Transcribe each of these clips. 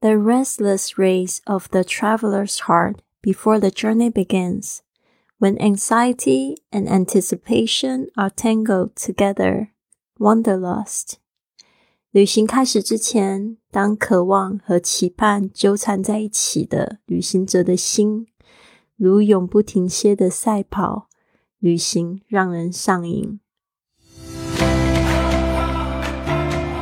The restless race of the traveler's heart before the journey begins, when anxiety and anticipation are tangled together, wanderlust. 旅行开始之前，当渴望和期盼纠缠在一起的旅行者的心，如永不停歇的赛跑，旅行让人上瘾。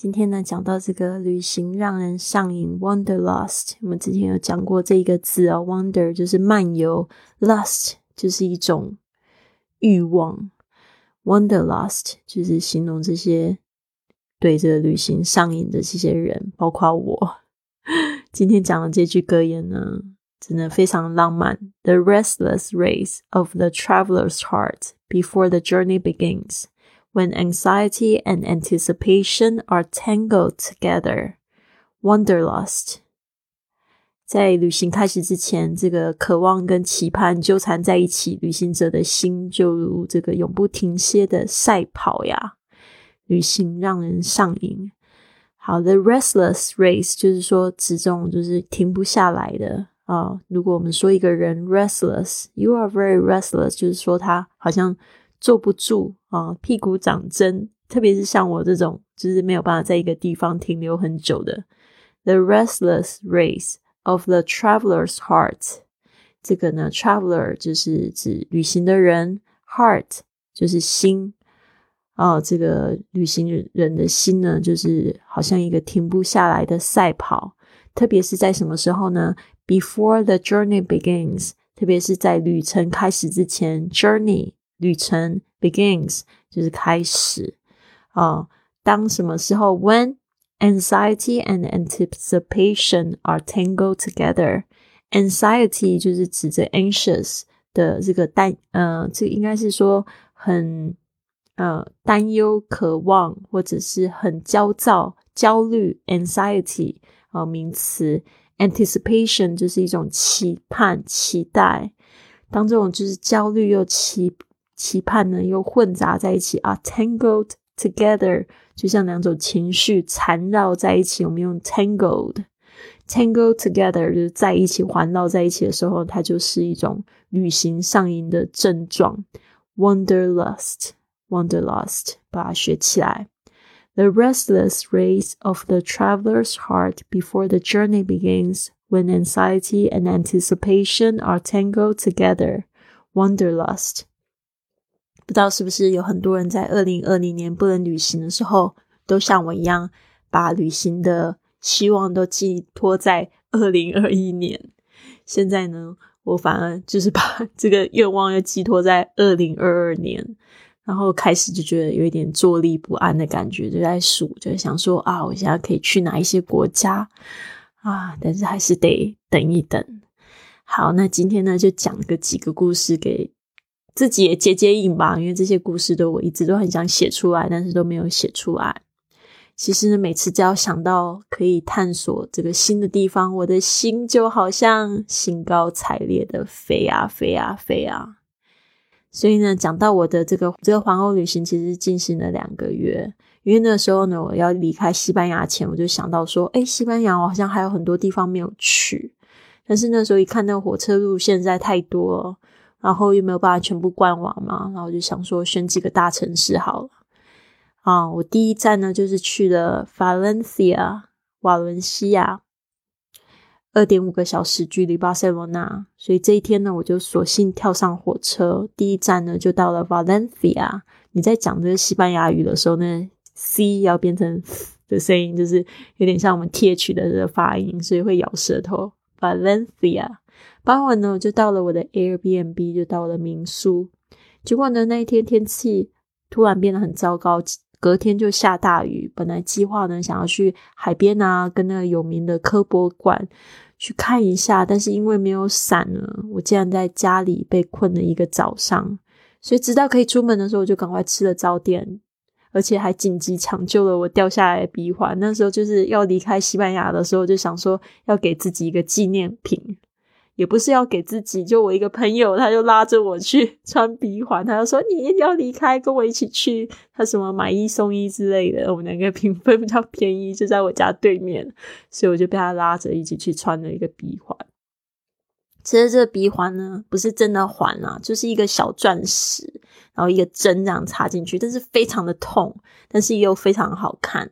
今天呢，讲到这个旅行让人上瘾，wanderlust。我们之前有讲过这一个字哦，wander 就是漫游，lust 就是一种欲望，wanderlust 就是形容这些对这个旅行上瘾的这些人，包括我。今天讲的这句格言呢，真的非常浪漫。The restless race of the traveler's heart before the journey begins. when anxiety and anticipation are tangled together. Wanderlust，在旅行开始之前，这个渴望跟期盼纠缠在一起，旅行者的心就如这个永不停歇的赛跑呀。旅行让人上瘾。好的，restless race 就是说这种就是停不下来的啊。如果我们说一个人 restless，you are very restless，就是说他好像。 坐不住啊，屁股长针，特别是像我这种，就是没有办法在一个地方停留很久的。The restless race of the traveler's heart，这个呢，traveler 就是指旅行的人，heart 就是心啊，这个旅行人的心呢，就是好像一个停不下来的赛跑。特别是在什么时候呢？Before the journey begins，特别是在旅程开始之前，journey。旅程 begins 就是开始啊。当什么时候？When anxiety and anticipation are tangled together。Anxiety 就是指着 anxious 的这个担呃，这应该是说很呃担忧、渴望或者是很焦躁、焦虑。Anxiety 啊，名词。Anticipation 就是一种期盼、期待。当这种就是焦虑又期 期盼呢，又混杂在一起啊，tangled together，就像两种情绪缠绕在一起。我们用 tangled，tangled together，就是在一起环绕在一起的时候，它就是一种旅行上瘾的症状。Wanderlust，wanderlust，把它学起来。The restless race of the traveler's heart before the journey begins, when anxiety and anticipation are tangled together. Wanderlust. 不知道是不是有很多人在二零二零年不能旅行的时候，都像我一样，把旅行的希望都寄托在二零二一年。现在呢，我反而就是把这个愿望又寄托在二零二二年，然后开始就觉得有一点坐立不安的感觉，就在数，就想说啊，我现在可以去哪一些国家啊？但是还是得等一等。好，那今天呢，就讲个几个故事给。自己也接接应吧，因为这些故事都我一直都很想写出来，但是都没有写出来。其实呢，每次只要想到可以探索这个新的地方，我的心就好像兴高采烈的飞啊飞啊飞啊。所以呢，讲到我的这个这个环欧旅行，其实进行了两个月。因为那时候呢，我要离开西班牙前，我就想到说，哎，西班牙我好像还有很多地方没有去。但是那时候一看那火车路线在太多了。然后又没有办法全部逛完嘛，然后我就想说选几个大城市好了。啊，我第一站呢就是去了 Valencia 瓦伦西亚，二点五个小时距离巴塞罗那，所以这一天呢我就索性跳上火车，第一站呢就到了 Valencia。你在讲这个西班牙语的时候呢，c 要变成的声音，就是有点像我们 th 的这个发音，所以会咬舌头。Valencia。傍晚呢，我就到了我的 Airbnb，就到了民宿。结果呢，那一天天气突然变得很糟糕，隔天就下大雨。本来计划呢，想要去海边啊，跟那个有名的科博馆去看一下，但是因为没有伞呢，我竟然在家里被困了一个早上。所以直到可以出门的时候，我就赶快吃了早点，而且还紧急抢救了我掉下来的鼻环。那时候就是要离开西班牙的时候，就想说要给自己一个纪念品。也不是要给自己，就我一个朋友，他就拉着我去 穿鼻环，他就说你一定要离开，跟我一起去。他什么买一送一之类的，我们两个评分比较便宜，就在我家对面，所以我就被他拉着一起去穿了一个鼻环。其实这个鼻环呢，不是真的环啊，就是一个小钻石，然后一个针这样插进去，但是非常的痛，但是又非常好看。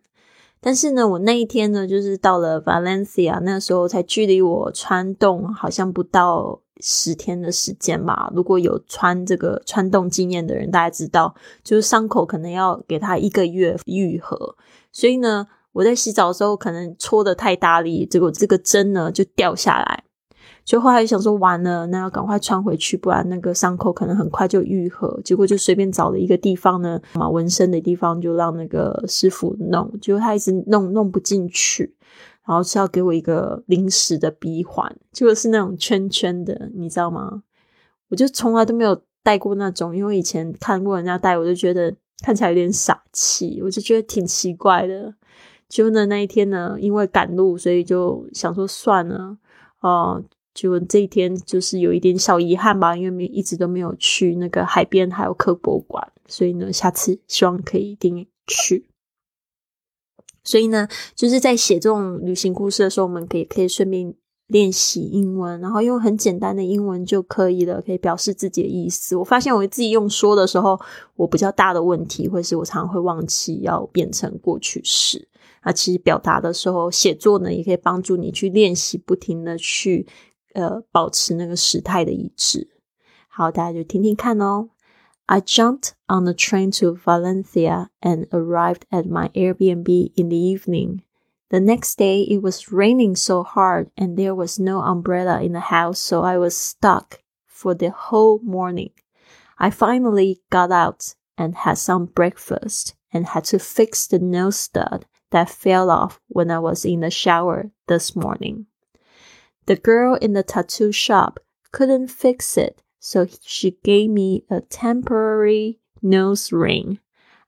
但是呢，我那一天呢，就是到了 Valencia，那时候才距离我穿洞好像不到十天的时间吧。如果有穿这个穿洞经验的人，大家知道，就是伤口可能要给他一个月愈合。所以呢，我在洗澡的时候可能搓的太大力，结果这个针呢就掉下来。就后来想说完了，那要赶快穿回去，不然那个伤口可能很快就愈合。结果就随便找了一个地方呢，嘛纹身的地方，就让那个师傅弄。结果他一直弄弄不进去，然后是要给我一个临时的鼻环，结果是那种圈圈的，你知道吗？我就从来都没有戴过那种，因为以前看过人家戴，我就觉得看起来有点傻气，我就觉得挺奇怪的。结果呢，那一天呢，因为赶路，所以就想说算了，哦。就这一天就是有一点小遗憾吧，因为没一直都没有去那个海边还有科博馆，所以呢，下次希望可以一定去。所以呢，就是在写这种旅行故事的时候，我们可以可以顺便练习英文，然后用很简单的英文就可以了，可以表示自己的意思。我发现我自己用说的时候，我比较大的问题，或是我常常会忘记要变成过去式。那其实表达的时候，写作呢，也可以帮助你去练习，不停的去。呃，保持那个时态的一致。好，大家就听听看哦。I jumped on the train to Valencia and arrived at my Airbnb in the evening. The next day, it was raining so hard and there was no umbrella in the house, so I was stuck for the whole morning. I finally got out and had some breakfast and had to fix the nose stud that fell off when I was in the shower this morning. The girl in the tattoo shop couldn't fix it, so she gave me a temporary nose ring.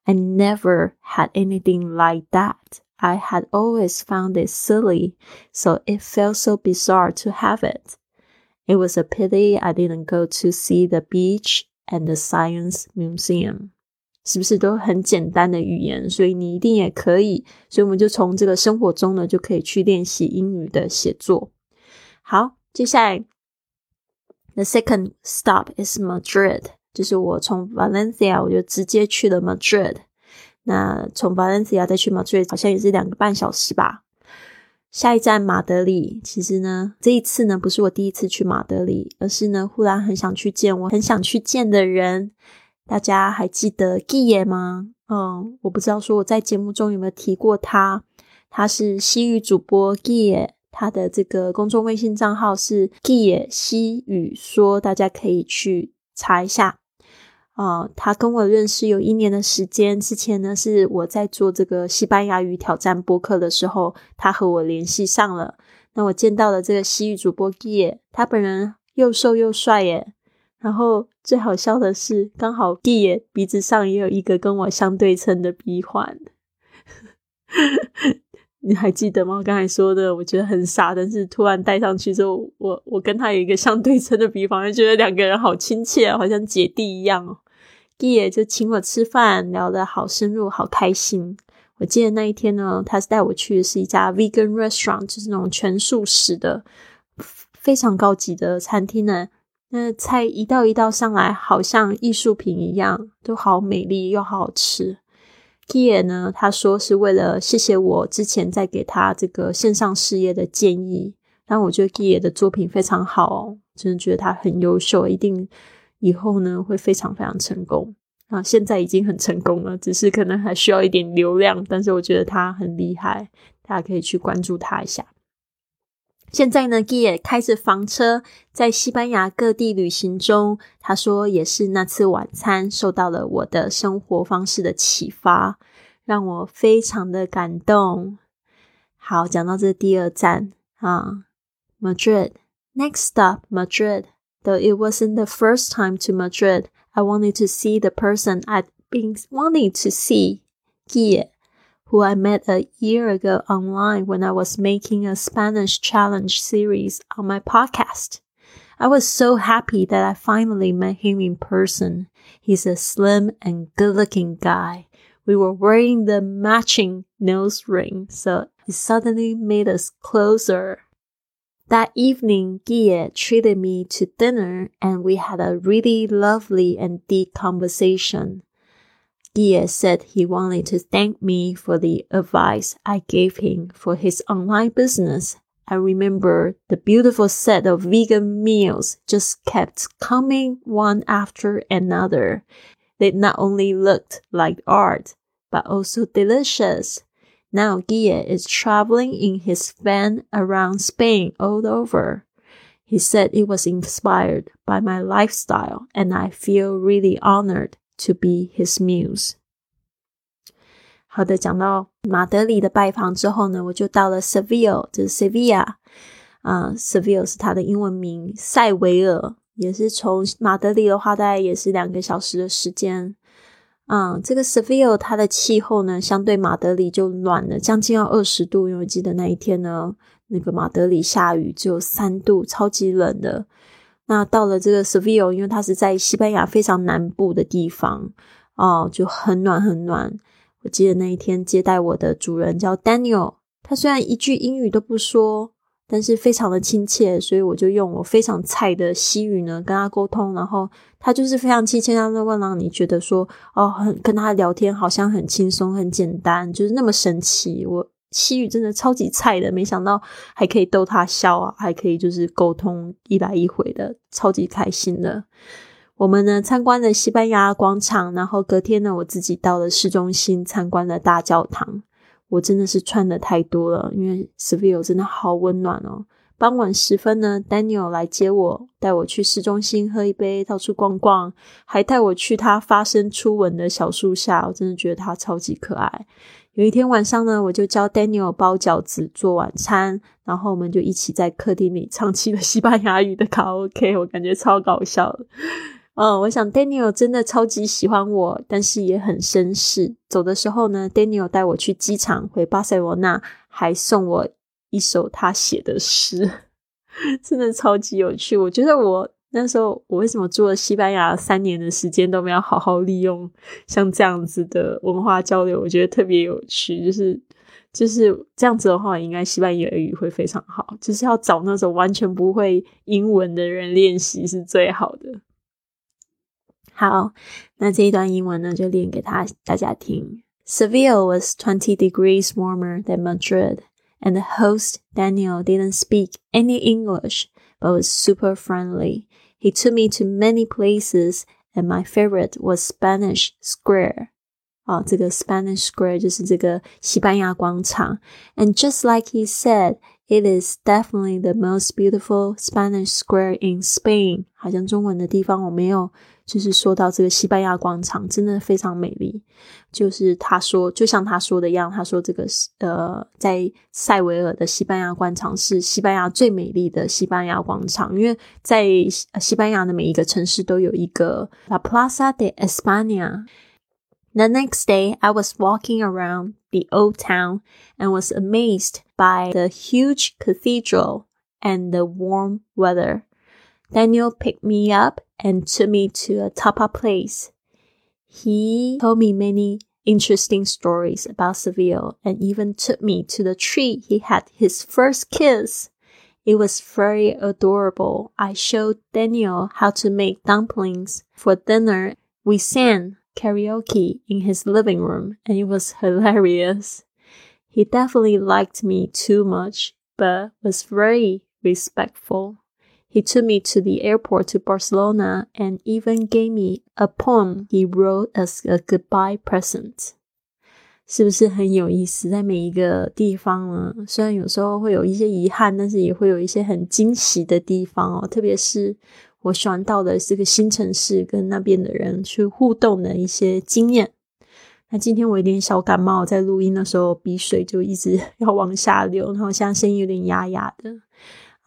I never had anything like that. I had always found it silly, so it felt so bizarre to have it. It was a pity I didn't go to see the beach and the science museum. 是不是都很简单的语言？所以你一定也可以。所以我们就从这个生活中呢，就可以去练习英语的写作。 好，接下来，the second stop is Madrid，就是我从 Valencia 我就直接去了 Madrid。那从 Valencia 再去 Madrid 好像也是两个半小时吧。下一站马德里，其实呢，这一次呢不是我第一次去马德里，而是呢忽然很想去见我很想去见的人。大家还记得 Guy 吗？嗯，我不知道说我在节目中有没有提过他，他是西域主播 Guy。他的这个公众微信账号是 g i 西语说，大家可以去查一下。啊，他跟我认识有一年的时间，之前呢是我在做这个西班牙语挑战播客的时候，他和我联系上了。那我见到了这个西语主播 g i 他本人又瘦又帅耶。然后最好笑的是，刚好 g i 鼻子上也有一个跟我相对称的鼻环。你还记得吗？我刚才说的，我觉得很傻，但是突然戴上去之后，我我跟他有一个相对称的比方，就觉得两个人好亲切，好像姐弟一样哦。弟也就请我吃饭，聊得好深入，好开心。我记得那一天呢，他是带我去的是一家 vegan restaurant，就是那种全素食的，非常高级的餐厅呢。那菜一道一道上来，好像艺术品一样，都好美丽又好吃。Kia 呢？他说是为了谢谢我之前在给他这个线上事业的建议。但我觉得 Kia 的作品非常好，真的觉得他很优秀，一定以后呢会非常非常成功啊！现在已经很成功了，只是可能还需要一点流量。但是我觉得他很厉害，大家可以去关注他一下。现在呢，Gia 开着房车在西班牙各地旅行中。他说，也是那次晚餐受到了我的生活方式的启发，让我非常的感动。好，讲到这第二站啊，Madrid. Next stop, Madrid. Though it wasn't the first time to Madrid, I wanted to see the person I'd been wanting to see, Guille, who I met a year ago online when I was making a Spanish challenge series on my podcast. I was so happy that I finally met him in person. He's a slim and good looking guy. We were wearing the matching nose ring, so it suddenly made us closer. That evening, Guille treated me to dinner and we had a really lovely and deep conversation. Guille said he wanted to thank me for the advice I gave him for his online business. I remember the beautiful set of vegan meals just kept coming one after another. They not only looked like art, but also delicious. Now Guille is traveling in his van around Spain all over. He said it was inspired by my lifestyle and I feel really honored to be his muse. 好的，讲到马德里的拜访之后呢，我就到了 Seville，就是 Sevilla 啊，Seville 是它的英文名，塞维尔也是从马德里的话，大概也是两个小时的时间。嗯，这个 Seville 它的气候呢，相对马德里就暖了，将近要二十度。因为我记得那一天呢，那个马德里下雨只有三度，超级冷的。那到了这个 Seville，因为它是在西班牙非常南部的地方，哦，就很暖很暖。我记得那一天接待我的主人叫 Daniel，他虽然一句英语都不说。但是非常的亲切，所以我就用我非常菜的西语呢跟他沟通，然后他就是非常亲切，他就问让你觉得说哦，很跟他聊天好像很轻松、很简单，就是那么神奇。我西语真的超级菜的，没想到还可以逗他笑啊，还可以就是沟通一来一回的，超级开心的。我们呢参观了西班牙广场，然后隔天呢我自己到了市中心参观了大教堂。我真的是穿的太多了，因为 Seville 真的好温暖哦。傍晚时分呢，Daniel 来接我，带我去市中心喝一杯，到处逛逛，还带我去他发生初吻的小树下。我真的觉得他超级可爱。有一天晚上呢，我就教 Daniel 包饺子做晚餐，然后我们就一起在客厅里唱起了西班牙语的卡拉 OK，我感觉超搞笑的。嗯，我想 Daniel 真的超级喜欢我，但是也很绅士。走的时候呢，Daniel 带我去机场回巴塞罗那，还送我一首他写的诗，真的超级有趣。我觉得我那时候，我为什么住了西班牙三年的时间都没有好好利用像这样子的文化交流？我觉得特别有趣，就是就是这样子的话，应该西班牙语会非常好。就是要找那种完全不会英文的人练习是最好的。好，那这一段英文呢，就练给他大家听。Seville was twenty degrees warmer than Madrid, and the host, Daniel, didn't speak any English, but was super friendly. He took me to many places, and my favorite was Spanish Square. 哦，这个 Spanish Square 就是这个西班牙广场。And just like he said, it is definitely the most beautiful Spanish Square in Spain. 好像中文的地方我没有 就是说到这个西班牙广场，真的非常美丽。就是他说，就像他说的一样，他说这个呃，在塞维尔的西班牙广场是西班牙最美丽的西班牙广场，因为在西班牙的每一个城市都有一个 La Plaza de España。The next day, I was walking around the old town and was amazed by the huge cathedral and the warm weather. Daniel picked me up and took me to a tapa place. He told me many interesting stories about Seville and even took me to the tree he had his first kiss. It was very adorable. I showed Daniel how to make dumplings for dinner. We sang karaoke in his living room and it was hilarious. He definitely liked me too much, but was very respectful. He took me to the airport to Barcelona and even gave me a poem he wrote as a goodbye present. 是不是很有意思？在每一个地方呢，虽然有时候会有一些遗憾，但是也会有一些很惊喜的地方哦。特别是我喜欢到的这个新城市，跟那边的人去互动的一些经验。那今天我有点小感冒，在录音的时候鼻水就一直要往下流，然后现在声音有点哑哑的。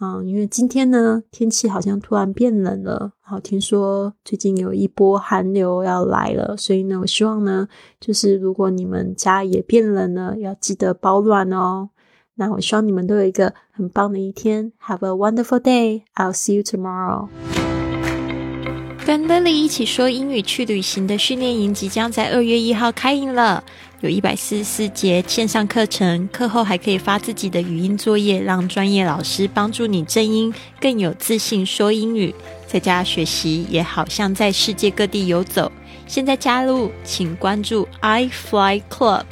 啊，因为今天呢天气好像突然变冷了，好听说最近有一波寒流要来了，所以呢，我希望呢，就是如果你们家也变冷了，要记得保暖哦。那我希望你们都有一个很棒的一天，Have a wonderful day. I'll see you tomorrow. 跟 Lily 一起说英语去旅行的训练营即将在二月一号开营了，有一百四十四节线上课程，课后还可以发自己的语音作业，让专业老师帮助你正音，更有自信说英语。在家学习也好像在世界各地游走。现在加入，请关注 i Fly Club，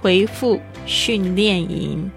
回复训练营。